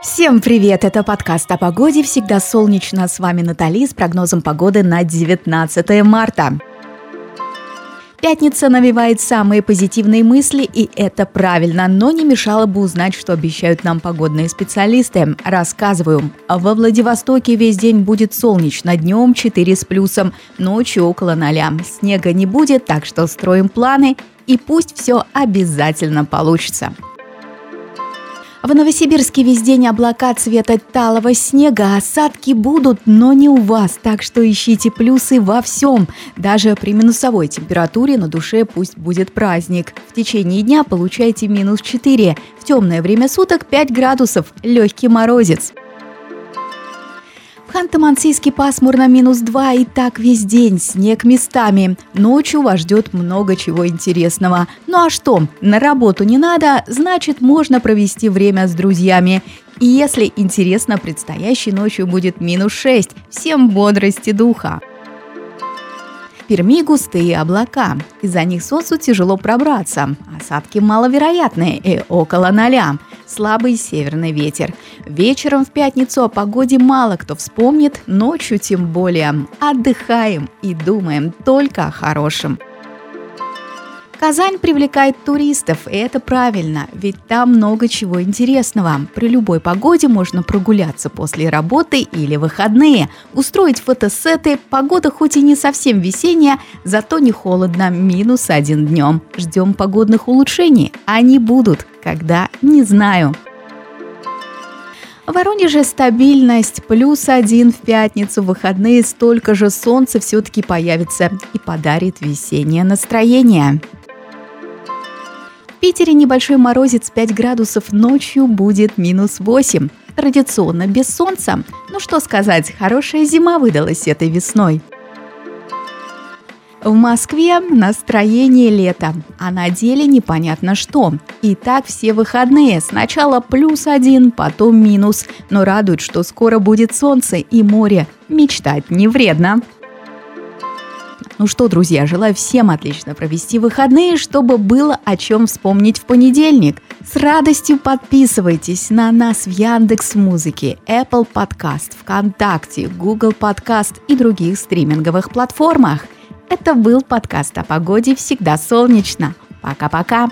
Всем привет! Это подкаст о погоде. Всегда солнечно. С вами Натали с прогнозом погоды на 19 марта. Пятница навевает самые позитивные мысли, и это правильно, но не мешало бы узнать, что обещают нам погодные специалисты. Рассказываю. Во Владивостоке весь день будет солнечно, днем 4 с плюсом, ночью около 0. Снега не будет, так что строим планы, и пусть все обязательно получится. В Новосибирске весь день облака цвета талого снега, осадки будут, но не у вас, так что ищите плюсы во всем. Даже при минусовой температуре на душе пусть будет праздник. В течение дня получайте минус 4, в темное время суток 5 градусов, легкий морозец. В Ханты-Мансийске пасмурно минус 2 и так весь день, снег местами. Ночью вас ждет много чего интересного. Ну а что, на работу не надо, значит можно провести время с друзьями. И если интересно, предстоящей ночью будет минус 6. Всем бодрости духа! Перми густые облака. Из-за них солнцу тяжело пробраться. Осадки маловероятные и около ноля. Слабый северный ветер. Вечером в пятницу о погоде мало кто вспомнит, ночью тем более. Отдыхаем и думаем только о хорошем. Казань привлекает туристов, и это правильно, ведь там много чего интересного. При любой погоде можно прогуляться после работы или выходные, устроить фотосеты, погода хоть и не совсем весенняя, зато не холодно, минус один днем. Ждем погодных улучшений, они будут, когда, не знаю. В Воронеже стабильность, плюс один в пятницу, выходные столько же солнца все-таки появится и подарит весеннее настроение. Питере небольшой морозец 5 градусов, ночью будет минус 8. Традиционно без солнца. Ну что сказать, хорошая зима выдалась этой весной. В Москве настроение лета, а на деле непонятно что. И так все выходные. Сначала плюс один, потом минус. Но радует, что скоро будет солнце и море. Мечтать не вредно. Ну что, друзья, желаю всем отлично провести выходные, чтобы было о чем вспомнить в понедельник. С радостью подписывайтесь на нас в Яндекс Музыке, Apple Podcast, ВКонтакте, Google Podcast и других стриминговых платформах. Это был подкаст о погоде «Всегда солнечно». Пока-пока!